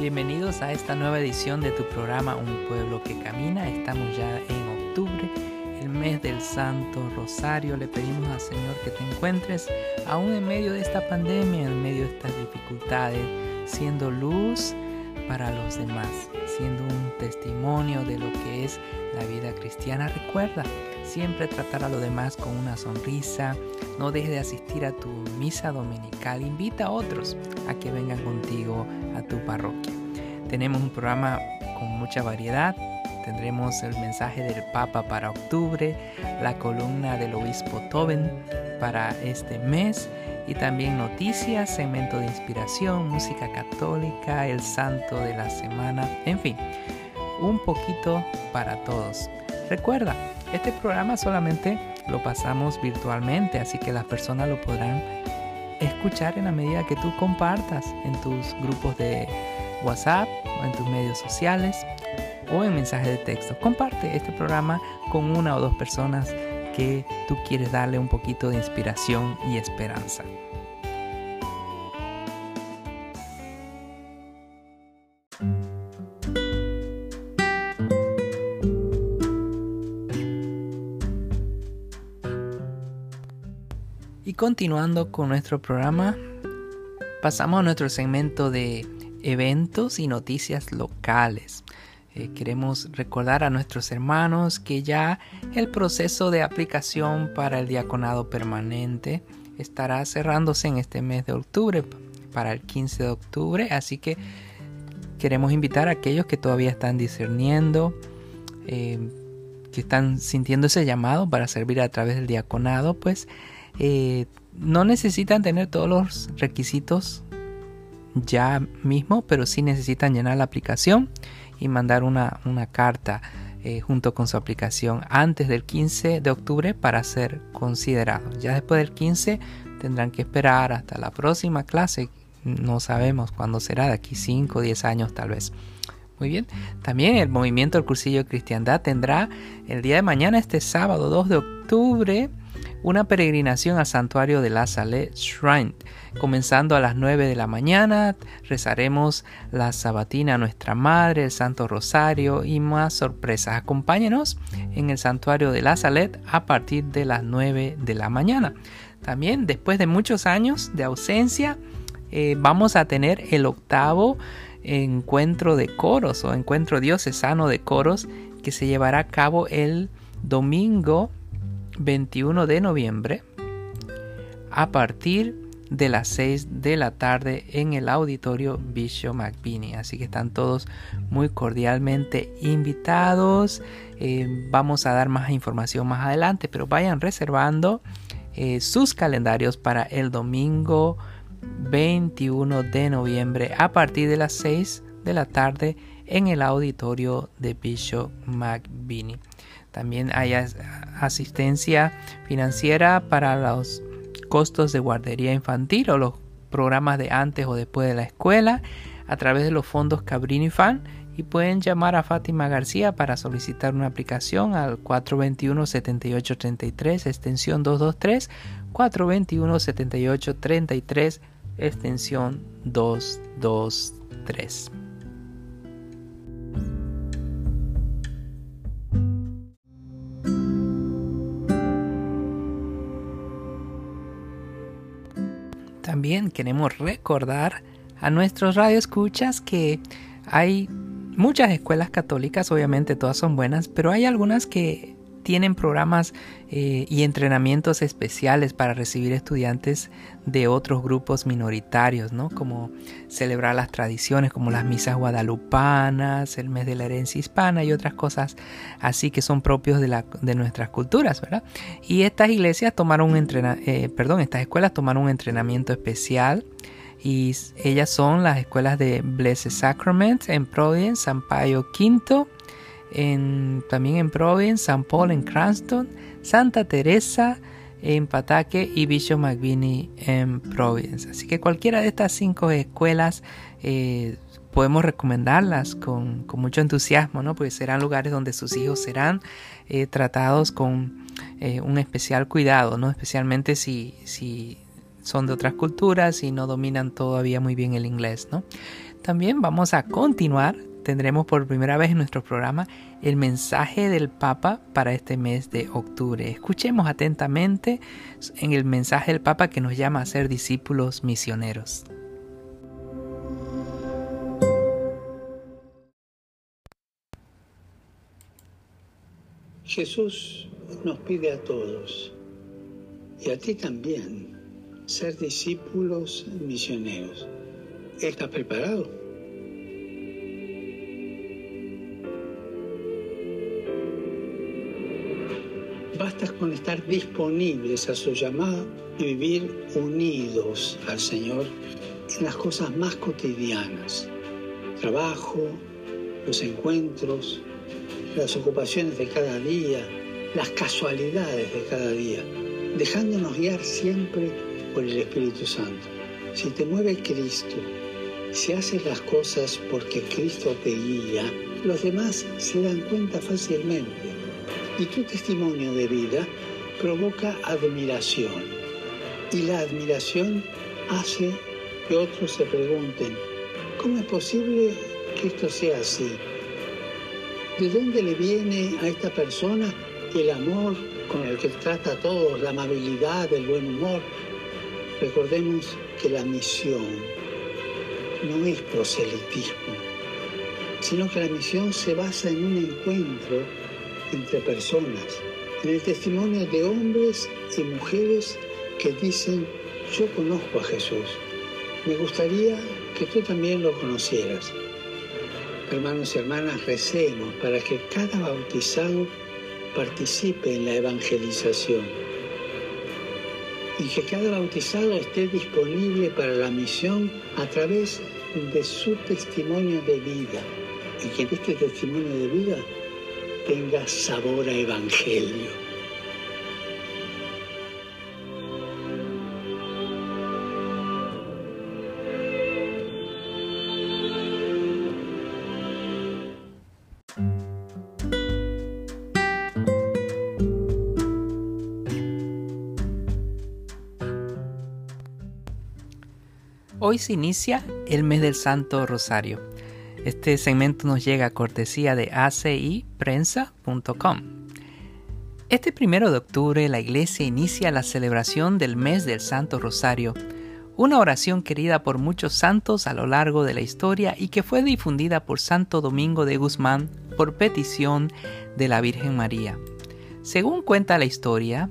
Bienvenidos a esta nueva edición de tu programa Un pueblo que camina. Estamos ya en octubre, el mes del Santo Rosario. Le pedimos al Señor que te encuentres aún en medio de esta pandemia, en medio de estas dificultades, siendo luz para los demás, siendo un testimonio de lo que es la vida cristiana. Recuerda siempre tratar a los demás con una sonrisa. No dejes de asistir a tu misa dominical. Invita a otros a que vengan contigo a tu parroquia. Tenemos un programa con mucha variedad. Tendremos el mensaje del Papa para octubre, la columna del obispo Toben para este mes y también noticias, segmento de inspiración, música católica, el santo de la semana, en fin, un poquito para todos. Recuerda, este programa solamente lo pasamos virtualmente, así que las personas lo podrán escuchar en la medida que tú compartas en tus grupos de WhatsApp en tus medios sociales o en mensajes de texto. Comparte este programa con una o dos personas que tú quieres darle un poquito de inspiración y esperanza. Continuando con nuestro programa, pasamos a nuestro segmento de eventos y noticias locales. Eh, queremos recordar a nuestros hermanos que ya el proceso de aplicación para el diaconado permanente estará cerrándose en este mes de octubre, para el 15 de octubre, así que queremos invitar a aquellos que todavía están discerniendo, eh, que están sintiendo ese llamado para servir a través del diaconado, pues eh, no necesitan tener todos los requisitos ya mismo, pero sí necesitan llenar la aplicación y mandar una, carta eh, junto con su aplicación antes del 15 de octubre para ser considerado. Ya después del 15 tendrán que esperar hasta la próxima clase. No sabemos cuándo será, de aquí 5 o 10 años tal vez. Muy bien. También el movimiento del cursillo de cristiandad tendrá el día de mañana, este sábado 2 de octubre, una peregrinación al santuario de la Salle Shrine. Comenzando a las 9 de la mañana, rezaremos la sabatina a nuestra Madre, el Santo Rosario y más sorpresas. Acompáñenos en el santuario de la Salette a partir de las 9 de la mañana. También después de muchos años de ausencia, eh, vamos a tener el octavo encuentro de coros o encuentro diocesano de coros que se llevará a cabo el domingo 21 de noviembre a partir de las 6 de la tarde en el auditorio Bishop McBinney. Así que están todos muy cordialmente invitados. Eh, vamos a dar más información más adelante, pero vayan reservando eh, sus calendarios para el domingo 21 de noviembre a partir de las 6 de la tarde en el auditorio de Bishop McBinney. También hay asistencia financiera para los costos de guardería infantil o los programas de antes o después de la escuela a través de los fondos Cabrini Fan y pueden llamar a Fátima García para solicitar una aplicación al 421-7833 extensión 223 421-7833 extensión 223. También queremos recordar a nuestros radioescuchas que hay muchas escuelas católicas, obviamente todas son buenas, pero hay algunas que tienen programas eh, y entrenamientos especiales para recibir estudiantes de otros grupos minoritarios, ¿no? Como celebrar las tradiciones, como las misas guadalupanas, el mes de la herencia hispana y otras cosas así que son propios de, la, de nuestras culturas, ¿verdad? Y estas iglesias tomaron un eh, perdón, estas escuelas tomaron un entrenamiento especial y ellas son las escuelas de Blessed Sacrament en Providence, San Payo V, también en Providence, San Paul en Cranston, Santa Teresa en Pataque y Bishop McVinney en Providence. Así que cualquiera de estas cinco escuelas eh, podemos recomendarlas con, mucho entusiasmo, ¿no? Porque serán lugares donde sus hijos serán eh, tratados con eh, un especial cuidado, ¿no? Especialmente si, si son de otras culturas y no dominan todavía muy bien el inglés, ¿no? También vamos a continuar, tendremos por primera vez en nuestro programa el mensaje del Papa para este mes de octubre. Escuchemos atentamente en el mensaje del Papa que nos llama a ser discípulos misioneros. Jesús nos pide a todos, y a ti también, ser discípulos misioneros. ¿Estás preparado? Basta con estar disponibles a su llamada y vivir unidos al Señor en las cosas más cotidianas. Trabajo, los encuentros, las ocupaciones de cada día, las casualidades de cada día, dejándonos guiar siempre por el Espíritu Santo. Si te mueve Cristo, si haces las cosas porque Cristo te guía, los demás se dan cuenta fácilmente. Y tu testimonio de vida provoca admiración. Y la admiración hace que otros se pregunten, ¿cómo es posible que esto sea así? ¿De dónde le viene a esta persona el amor con el que trata a todos, la amabilidad, el buen humor? Recordemos que la misión no es proselitismo, sino que la misión se basa en un encuentro entre personas, en el testimonio de hombres y mujeres que dicen, yo conozco a Jesús, me gustaría que tú también lo conocieras hermanos y hermanas, recemos para que cada bautizado participe en la evangelización y que cada bautizado esté disponible para la misión a través de su testimonio de vida y que este testimonio de vida tenga sabor a evangelio. Hoy se inicia el mes del Santo Rosario. Este segmento nos llega a cortesía de aciprensa.com. Este primero de octubre la iglesia inicia la celebración del mes del Santo Rosario, una oración querida por muchos santos a lo largo de la historia y que fue difundida por Santo Domingo de Guzmán por petición de la Virgen María. Según cuenta la historia,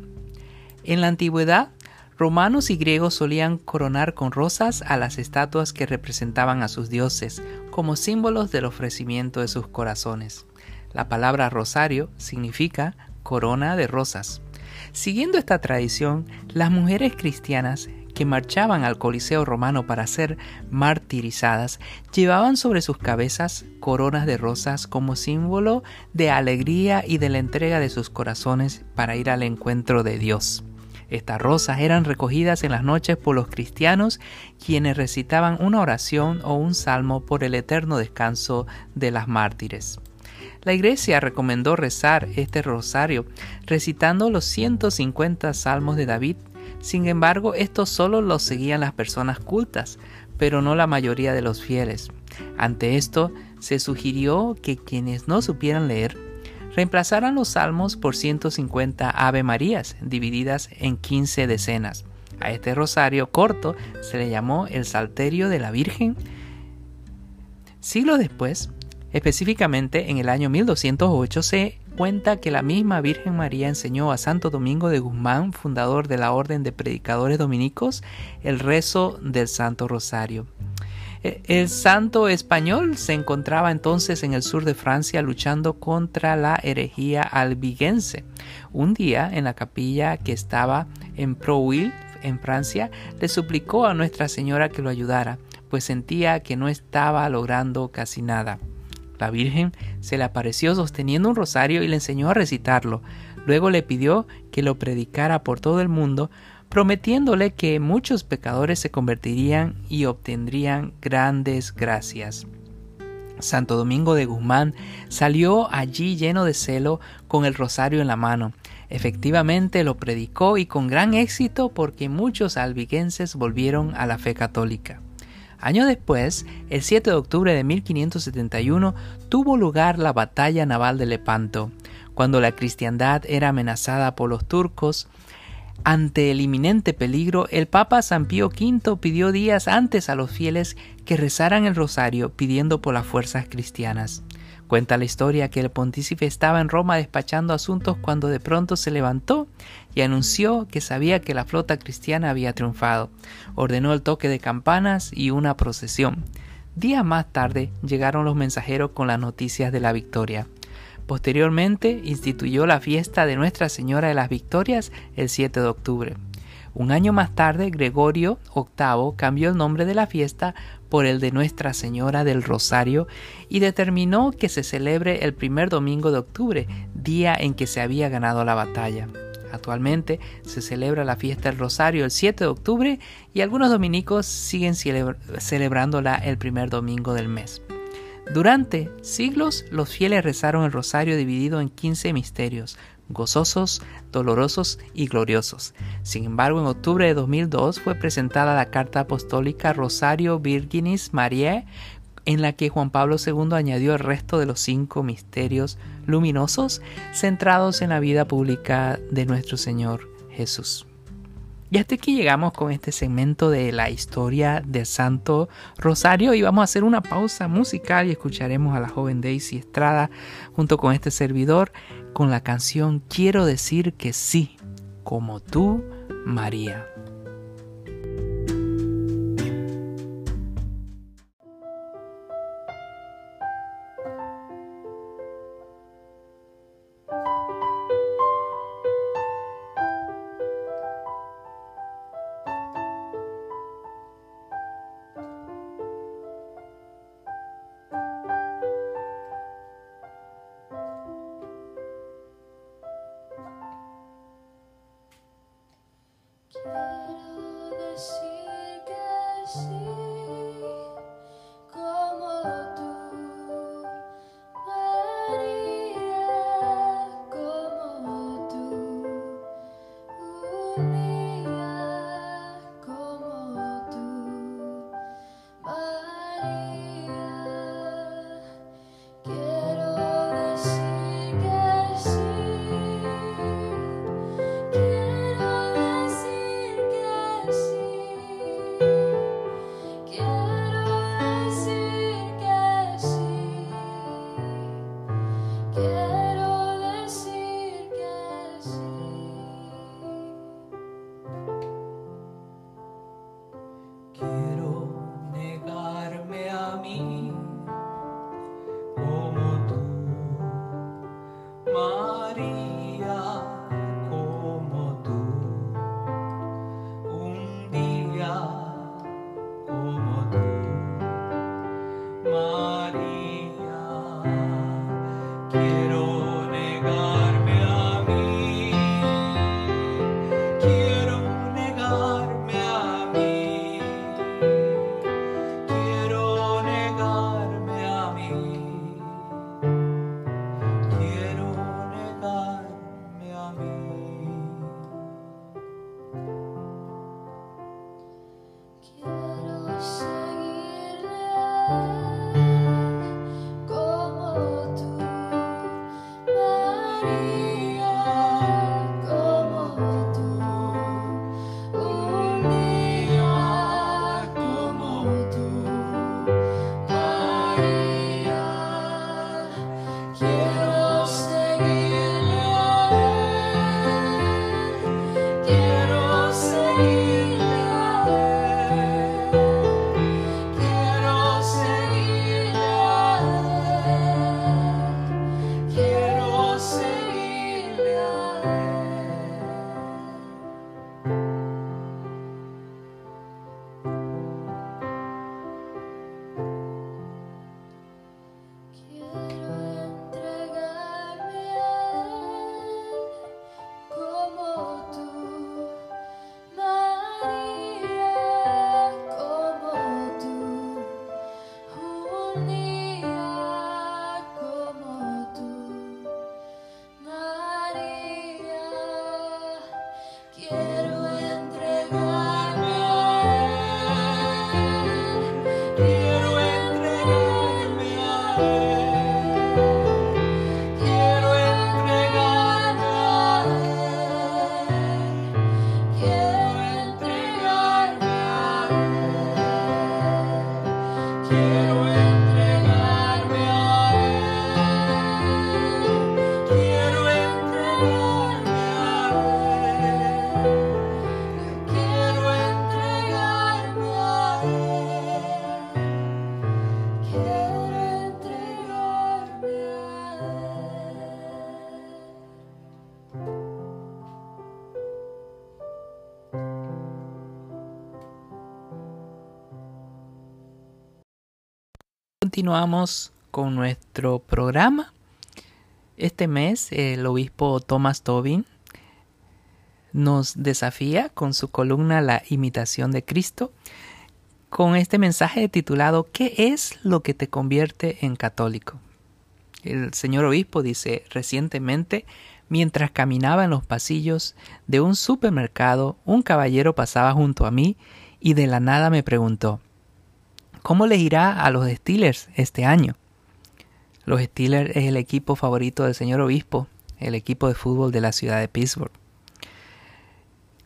en la antigüedad Romanos y griegos solían coronar con rosas a las estatuas que representaban a sus dioses, como símbolos del ofrecimiento de sus corazones. La palabra rosario significa corona de rosas. Siguiendo esta tradición, las mujeres cristianas que marchaban al Coliseo romano para ser martirizadas llevaban sobre sus cabezas coronas de rosas como símbolo de alegría y de la entrega de sus corazones para ir al encuentro de Dios. Estas rosas eran recogidas en las noches por los cristianos quienes recitaban una oración o un salmo por el eterno descanso de las mártires. La iglesia recomendó rezar este rosario recitando los 150 salmos de David. Sin embargo, estos solo los seguían las personas cultas, pero no la mayoría de los fieles. Ante esto, se sugirió que quienes no supieran leer reemplazaran los salmos por 150 Ave Marías, divididas en 15 decenas. A este rosario corto se le llamó el Salterio de la Virgen. Siglos después, específicamente en el año 1208, se cuenta que la misma Virgen María enseñó a Santo Domingo de Guzmán, fundador de la Orden de Predicadores Dominicos, el rezo del Santo Rosario. Eh, el santo español se encontraba entonces en el sur de Francia luchando contra la herejía albigense. Un día, en la capilla que estaba en Prouil, en Francia, le suplicó a Nuestra Señora que lo ayudara, pues sentía que no estaba logrando casi nada. La Virgen se le apareció sosteniendo un rosario y le enseñó a recitarlo. Luego le pidió que lo predicara por todo el mundo, prometiéndole que muchos pecadores se convertirían y obtendrían grandes gracias. Santo Domingo de Guzmán salió allí lleno de celo con el rosario en la mano. Efectivamente lo predicó y con gran éxito porque muchos albiguenses volvieron a la fe católica. Años después, el 7 de octubre de 1571, tuvo lugar la batalla naval de Lepanto, cuando la cristiandad era amenazada por los turcos. Ante el inminente peligro, el Papa San Pío V pidió días antes a los fieles que rezaran el rosario pidiendo por las fuerzas cristianas. Cuenta la historia que el pontífice estaba en Roma despachando asuntos cuando de pronto se levantó y anunció que sabía que la flota cristiana había triunfado. Ordenó el toque de campanas y una procesión. Días más tarde llegaron los mensajeros con las noticias de la victoria. Posteriormente instituyó la fiesta de Nuestra Señora de las Victorias el 7 de octubre. Un año más tarde, Gregorio VIII cambió el nombre de la fiesta por el de Nuestra Señora del Rosario y determinó que se celebre el primer domingo de octubre, día en que se había ganado la batalla. Actualmente se celebra la fiesta del Rosario el 7 de octubre y algunos dominicos siguen celebrándola el primer domingo del mes. Durante siglos los fieles rezaron el rosario dividido en 15 misterios, gozosos, dolorosos y gloriosos. Sin embargo, en octubre de 2002 fue presentada la carta apostólica Rosario Virginis Mariae, en la que Juan Pablo II añadió el resto de los cinco misterios luminosos centrados en la vida pública de nuestro Señor Jesús. Y hasta aquí llegamos con este segmento de la historia del Santo Rosario y vamos a hacer una pausa musical y escucharemos a la joven Daisy Estrada junto con este servidor con la canción Quiero decir que sí, como tú, María. Continuamos con nuestro programa. Este mes el obispo Thomas Tobin nos desafía con su columna La imitación de Cristo con este mensaje titulado ¿Qué es lo que te convierte en católico? El señor obispo dice recientemente mientras caminaba en los pasillos de un supermercado un caballero pasaba junto a mí y de la nada me preguntó ¿Cómo les irá a los Steelers este año? Los Steelers es el equipo favorito del señor obispo, el equipo de fútbol de la ciudad de Pittsburgh.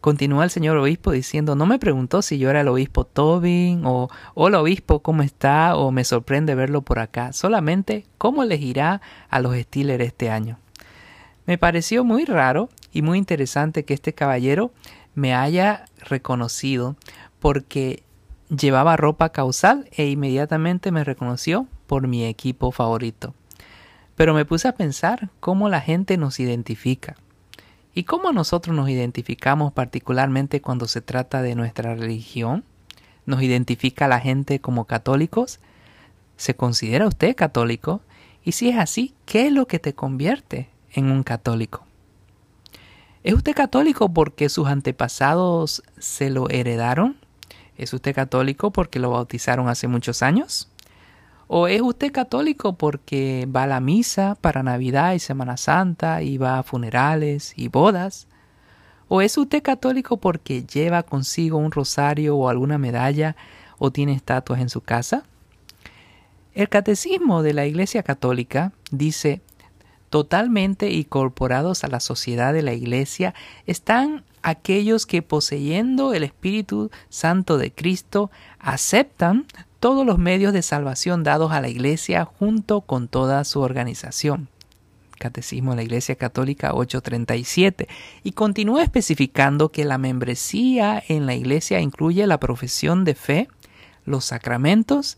Continúa el señor obispo diciendo, no me preguntó si yo era el obispo Tobin o hola obispo, ¿cómo está? o me sorprende verlo por acá, solamente cómo les irá a los Steelers este año. Me pareció muy raro y muy interesante que este caballero me haya reconocido porque Llevaba ropa causal e inmediatamente me reconoció por mi equipo favorito. Pero me puse a pensar cómo la gente nos identifica y cómo nosotros nos identificamos particularmente cuando se trata de nuestra religión. ¿Nos identifica la gente como católicos? ¿Se considera usted católico? Y si es así, ¿qué es lo que te convierte en un católico? ¿Es usted católico porque sus antepasados se lo heredaron? ¿Es usted católico porque lo bautizaron hace muchos años? ¿O es usted católico porque va a la misa para Navidad y Semana Santa y va a funerales y bodas? ¿O es usted católico porque lleva consigo un rosario o alguna medalla o tiene estatuas en su casa? El catecismo de la Iglesia Católica dice, totalmente incorporados a la sociedad de la Iglesia están aquellos que poseyendo el Espíritu Santo de Cristo aceptan todos los medios de salvación dados a la Iglesia junto con toda su organización. Catecismo de la Iglesia Católica 837 y continúa especificando que la membresía en la Iglesia incluye la profesión de fe, los sacramentos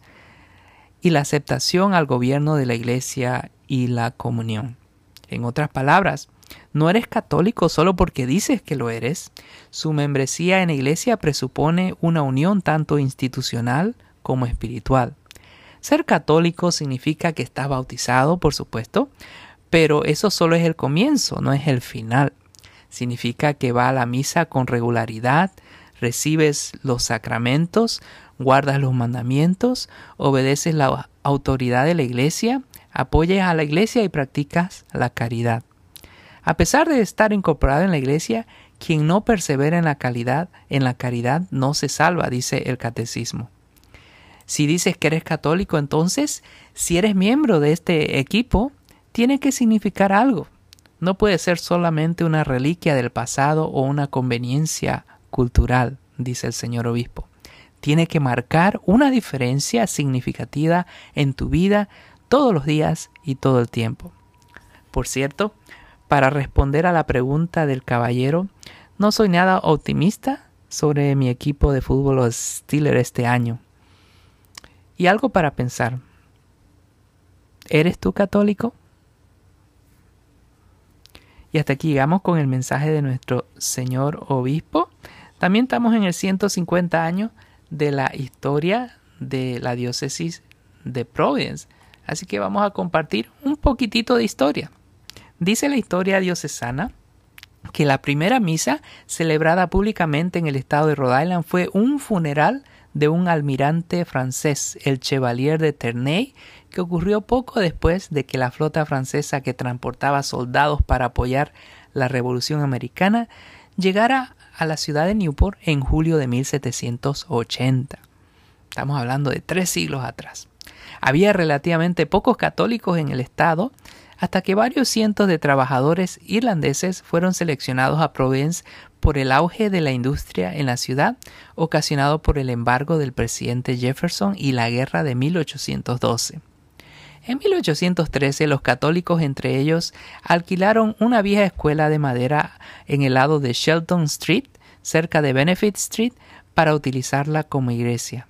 y la aceptación al gobierno de la Iglesia y la comunión. En otras palabras, no eres católico solo porque dices que lo eres. Su membresía en la iglesia presupone una unión tanto institucional como espiritual. Ser católico significa que estás bautizado, por supuesto, pero eso solo es el comienzo, no es el final. Significa que va a la misa con regularidad, recibes los sacramentos, guardas los mandamientos, obedeces la autoridad de la iglesia, apoyas a la iglesia y practicas la caridad. A pesar de estar incorporado en la iglesia, quien no persevera en la calidad, en la caridad, no se salva, dice el catecismo. Si dices que eres católico, entonces, si eres miembro de este equipo, tiene que significar algo. No puede ser solamente una reliquia del pasado o una conveniencia cultural, dice el señor obispo. Tiene que marcar una diferencia significativa en tu vida todos los días y todo el tiempo. Por cierto, para responder a la pregunta del caballero, no soy nada optimista sobre mi equipo de fútbol los Steelers este año. Y algo para pensar. ¿Eres tú católico? Y hasta aquí llegamos con el mensaje de nuestro señor obispo. También estamos en el 150 años de la historia de la diócesis de Providence. Así que vamos a compartir un poquitito de historia. Dice la historia diocesana que la primera misa celebrada públicamente en el estado de Rhode Island fue un funeral de un almirante francés, el Chevalier de Ternay, que ocurrió poco después de que la flota francesa que transportaba soldados para apoyar la Revolución Americana llegara a la ciudad de Newport en julio de 1780. Estamos hablando de tres siglos atrás. Había relativamente pocos católicos en el estado, hasta que varios cientos de trabajadores irlandeses fueron seleccionados a Providence por el auge de la industria en la ciudad, ocasionado por el embargo del presidente Jefferson y la guerra de 1812. En 1813 los católicos entre ellos alquilaron una vieja escuela de madera en el lado de Shelton Street, cerca de Benefit Street, para utilizarla como iglesia.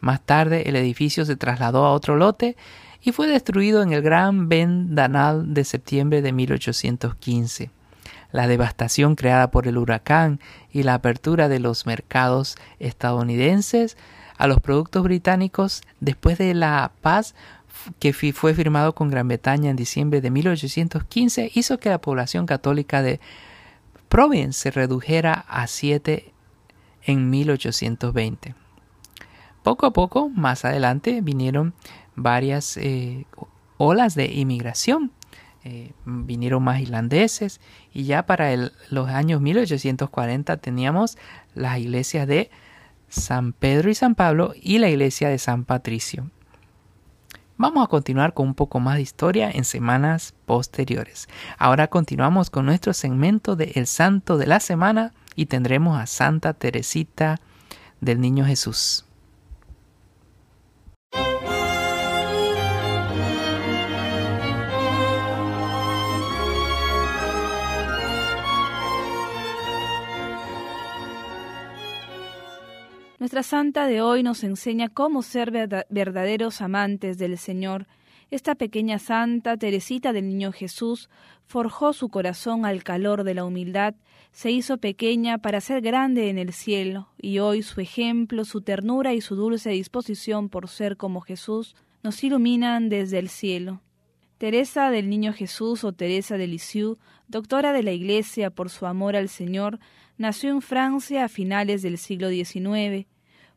Más tarde el edificio se trasladó a otro lote y fue destruido en el gran vendanal de septiembre de 1815. La devastación creada por el huracán y la apertura de los mercados estadounidenses a los productos británicos después de la paz que fue firmado con Gran Bretaña en diciembre de 1815 hizo que la población católica de Providence se redujera a 7 en 1820. Poco a poco, más adelante, vinieron varias eh, olas de inmigración. Eh, vinieron más irlandeses y ya para los años 1840 teníamos las iglesias de San Pedro y San Pablo y la iglesia de San Patricio. Vamos a continuar con un poco más de historia en semanas posteriores. Ahora continuamos con nuestro segmento de El Santo de la Semana y tendremos a Santa Teresita del Niño Jesús. Nuestra santa de hoy nos enseña cómo ser verdaderos amantes del Señor. Esta pequeña santa, Teresita del Niño Jesús, forjó su corazón al calor de la humildad, se hizo pequeña para ser grande en el cielo, y hoy su ejemplo, su ternura y su dulce disposición por ser como Jesús nos iluminan desde el cielo. Teresa del Niño Jesús o Teresa de Lisieux, doctora de la Iglesia por su amor al Señor, nació en Francia a finales del siglo XIX.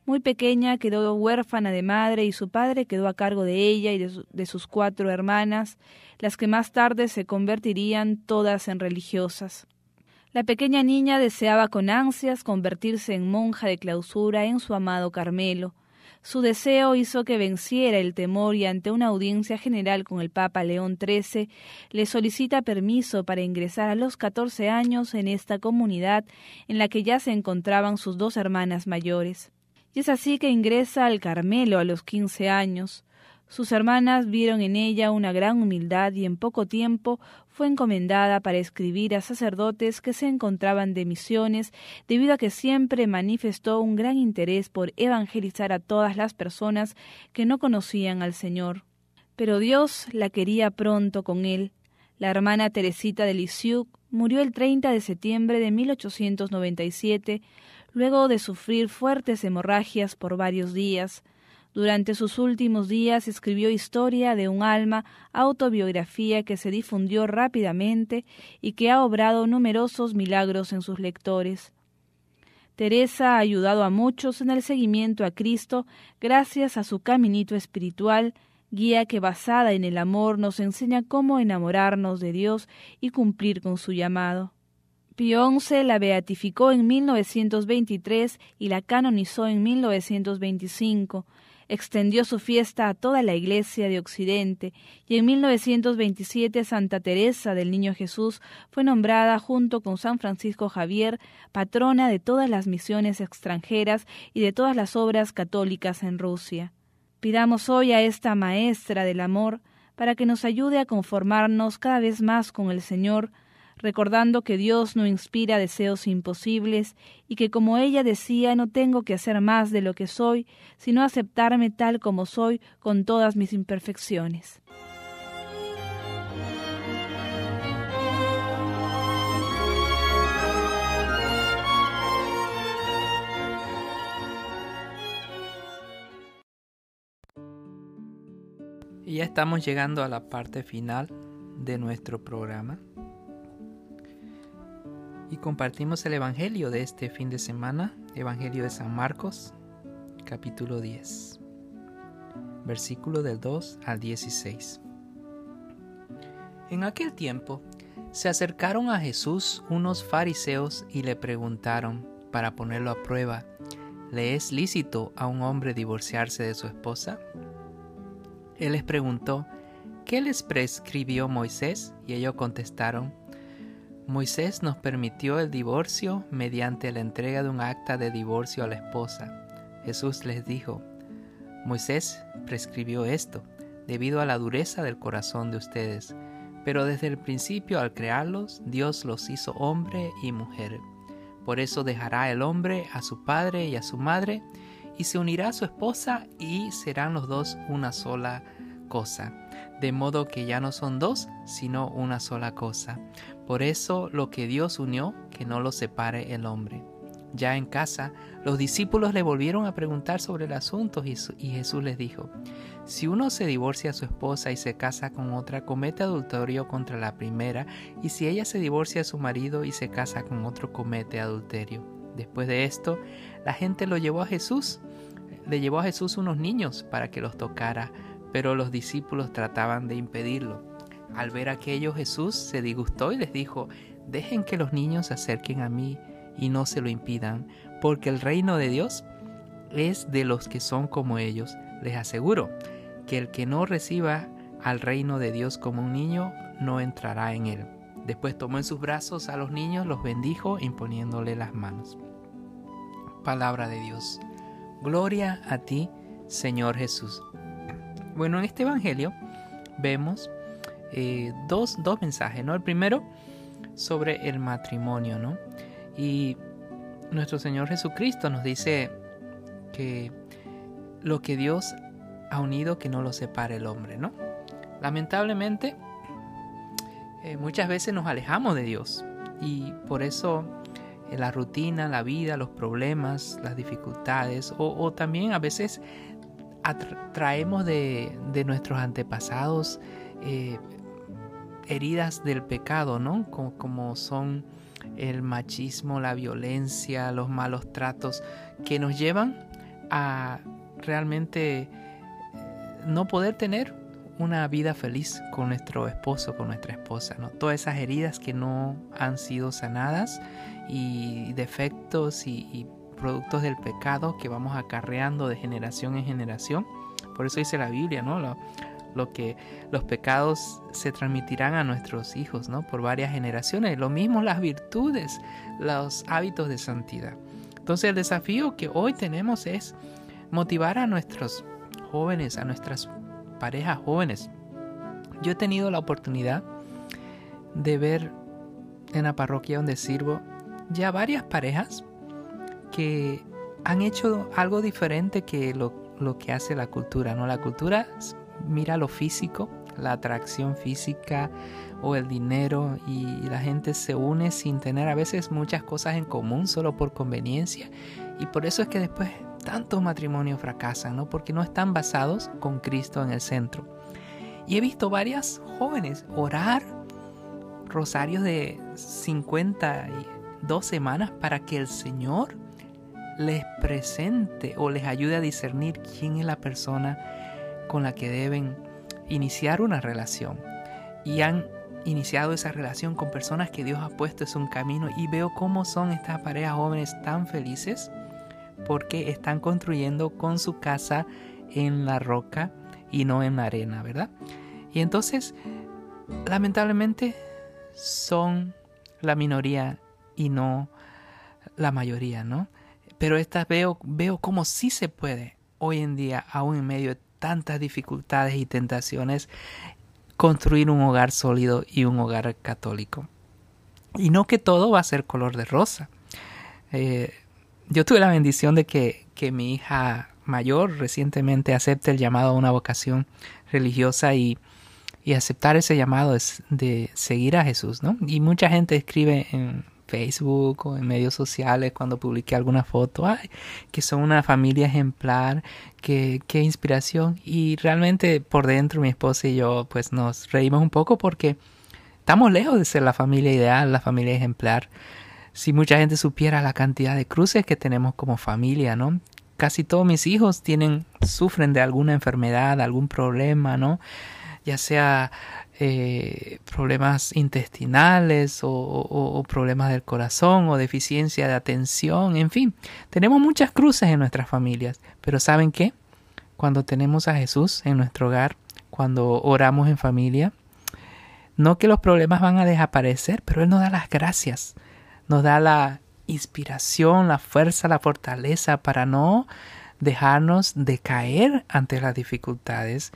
Muy pequeña quedó huérfana de madre y su padre quedó a cargo de ella y de, sus cuatro hermanas, las que más tarde se convertirían todas en religiosas. La pequeña niña deseaba con ansias convertirse en monja de clausura en su amado Carmelo. Su deseo hizo que venciera el temor y ante una audiencia general con el Papa León XIII le solicita permiso para ingresar a los catorce años en esta comunidad en la que ya se encontraban sus dos hermanas mayores y es así que ingresa al Carmelo a los quince años. Sus hermanas vieron en ella una gran humildad y en poco tiempo fue encomendada para escribir a sacerdotes que se encontraban de misiones, debido a que siempre manifestó un gran interés por evangelizar a todas las personas que no conocían al Señor. Pero Dios la quería pronto con él. La hermana Teresita de Lisieux murió el 30 de septiembre de 1897 luego de sufrir fuertes hemorragias por varios días. Durante sus últimos días escribió Historia de un alma, autobiografía que se difundió rápidamente y que ha obrado numerosos milagros en sus lectores. Teresa ha ayudado a muchos en el seguimiento a Cristo gracias a su caminito espiritual, guía que basada en el amor nos enseña cómo enamorarnos de Dios y cumplir con su llamado. Pío XI la beatificó en 1923 y la canonizó en 1925. Extendió su fiesta a toda la Iglesia de Occidente y en 1927 Santa Teresa del Niño Jesús fue nombrada junto con San Francisco Javier patrona de todas las misiones extranjeras y de todas las obras católicas en Rusia. Pidamos hoy a esta maestra del amor para que nos ayude a conformarnos cada vez más con el Señor, recordando que Dios no inspira deseos imposibles y que como ella decía no tengo que hacer más de lo que soy, sino aceptarme tal como soy con todas mis imperfecciones. Y ya estamos llegando a la parte final de nuestro programa y compartimos el Evangelio de este fin de semana, Evangelio de San Marcos, capítulo 10, versículo del 2 al 16. En aquel tiempo se acercaron a Jesús unos fariseos y le preguntaron, para ponerlo a prueba, ¿le es lícito a un hombre divorciarse de su esposa? Él les preguntó, ¿qué les prescribió Moisés? Y ellos contestaron, Moisés nos permitió el divorcio mediante la entrega de un acta de divorcio a la esposa. Jesús les dijo, Moisés prescribió esto debido a la dureza del corazón de ustedes, pero desde el principio al crearlos, Dios los hizo hombre y mujer. Por eso dejará el hombre a su padre y a su madre, y se unirá a su esposa, y serán los dos una sola cosa. De modo que ya no son dos, sino una sola cosa. Por eso lo que Dios unió, que no lo separe el hombre. Ya en casa, los discípulos le volvieron a preguntar sobre el asunto y Jesús les dijo, si uno se divorcia a su esposa y se casa con otra, comete adulterio contra la primera, y si ella se divorcia a su marido y se casa con otro, comete adulterio. Después de esto, la gente lo llevó a Jesús, le llevó a Jesús unos niños para que los tocara, pero los discípulos trataban de impedirlo. Al ver aquello, Jesús se disgustó y les dijo, dejen que los niños se acerquen a mí y no se lo impidan, porque el reino de Dios es de los que son como ellos. Les aseguro que el que no reciba al reino de Dios como un niño, no entrará en él. Después tomó en sus brazos a los niños, los bendijo imponiéndole las manos. Palabra de Dios. Gloria a ti, Señor Jesús. Bueno, en este Evangelio vemos eh, dos, dos mensajes, ¿no? El primero sobre el matrimonio, ¿no? Y nuestro Señor Jesucristo nos dice que lo que Dios ha unido que no lo separe el hombre, ¿no? Lamentablemente, eh, muchas veces nos alejamos de Dios y por eso en la rutina, la vida, los problemas, las dificultades o, también a veces traemos de, nuestros antepasados eh, heridas del pecado, ¿no? como son el machismo, la violencia, los malos tratos que nos llevan a realmente eh, no poder tener una vida feliz con nuestro esposo, con nuestra esposa, ¿no? Todas esas heridas que no han sido sanadas y defectos y, productos del pecado que vamos acarreando de generación en generación. Por eso dice la Biblia, ¿no? lo que los pecados se transmitirán a nuestros hijos, ¿no? Por varias generaciones. Lo mismo las virtudes, los hábitos de santidad. Entonces el desafío que hoy tenemos es motivar a nuestros jóvenes, a nuestras parejas jóvenes. Yo he tenido la oportunidad de ver en la parroquia donde sirvo ya varias parejas que han hecho algo diferente que lo, lo que hace la cultura, ¿no? La cultura mira lo físico, la atracción física o el dinero y la gente se une sin tener a veces muchas cosas en común solo por conveniencia y por eso es que después tantos matrimonios fracasan, ¿no? Porque no están basados con Cristo en el centro. Y he visto varias jóvenes orar rosarios de 52 semanas para que el Señor les presente o les ayude a discernir quién es la persona con la que deben iniciar una relación. Y han iniciado esa relación con personas que Dios ha puesto en un camino y veo cómo son estas parejas jóvenes tan felices porque están construyendo con su casa en la roca y no en la arena, ¿verdad? Y entonces, lamentablemente, son la minoría y no la mayoría, ¿no? Pero estas veo, veo cómo sí se puede hoy en día, aún en medio de tantas dificultades y tentaciones, construir un hogar sólido y un hogar católico. Y no que todo va a ser color de rosa. Eh, yo tuve la bendición de que, que, mi hija mayor recientemente acepte el llamado a una vocación religiosa y, y aceptar ese llamado es de seguir a Jesús, ¿no? Y mucha gente escribe en Facebook o en medios sociales cuando publiqué alguna foto, ay, que son una familia ejemplar, que qué inspiración. Y realmente por dentro mi esposa y yo pues nos reímos un poco porque estamos lejos de ser la familia ideal, la familia ejemplar. Si mucha gente supiera la cantidad de cruces que tenemos como familia, ¿no? Casi todos mis hijos tienen, sufren de alguna enfermedad, algún problema, ¿no? Ya sea eh, problemas intestinales o, problemas del corazón o deficiencia de atención, en fin, tenemos muchas cruces en nuestras familias, pero ¿saben qué? Cuando tenemos a Jesús en nuestro hogar, cuando oramos en familia. No que los problemas van a desaparecer, pero Él nos da las gracias, nos da la inspiración, la fuerza, la fortaleza para no dejarnos decaer ante las dificultades,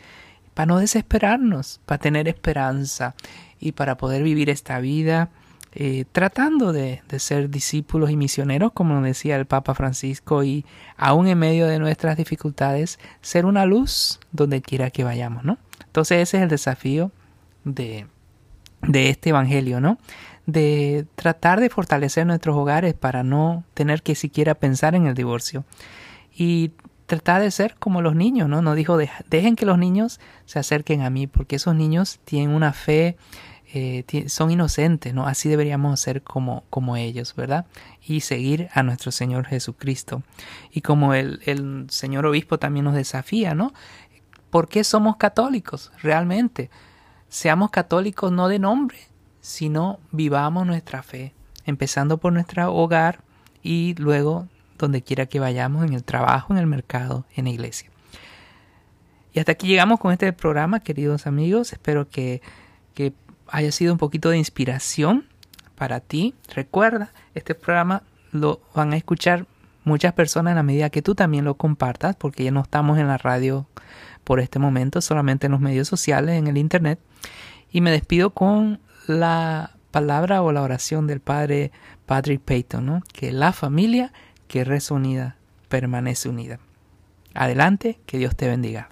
para no desesperarnos, para tener esperanza y para poder vivir esta vida eh, tratando de, ser discípulos y misioneros, como decía el Papa Francisco, y aún en medio de nuestras dificultades, ser una luz donde quiera que vayamos, ¿no? Entonces ese es el desafío de, de este Evangelio, ¿no? De tratar de fortalecer nuestros hogares para no tener que siquiera pensar en el divorcio. Y tratar de ser como los niños, ¿no? No dijo, dejen que los niños se acerquen a mí, porque esos niños tienen una fe eh, son inocentes, ¿no? Así deberíamos ser como, como ellos, ¿verdad? Y seguir a nuestro Señor Jesucristo. Y como el, el señor obispo también nos desafía, ¿no? ¿Por qué somos católicos realmente? Seamos católicos no de nombre, sino vivamos nuestra fe, empezando por nuestro hogar y luego donde quiera que vayamos, en el trabajo, en el mercado, en la iglesia. Y hasta aquí llegamos con este programa, queridos amigos. Espero que, que haya sido un poquito de inspiración para ti. Recuerda, este programa lo van a escuchar muchas personas en la medida que tú también lo compartas, porque ya no estamos en la radio por este momento, solamente en los medios sociales, en el Internet. Y me despido con la palabra o la oración del padre Patrick Payton, ¿no? que la familia que reza unida permanece unida. Adelante, que Dios te bendiga.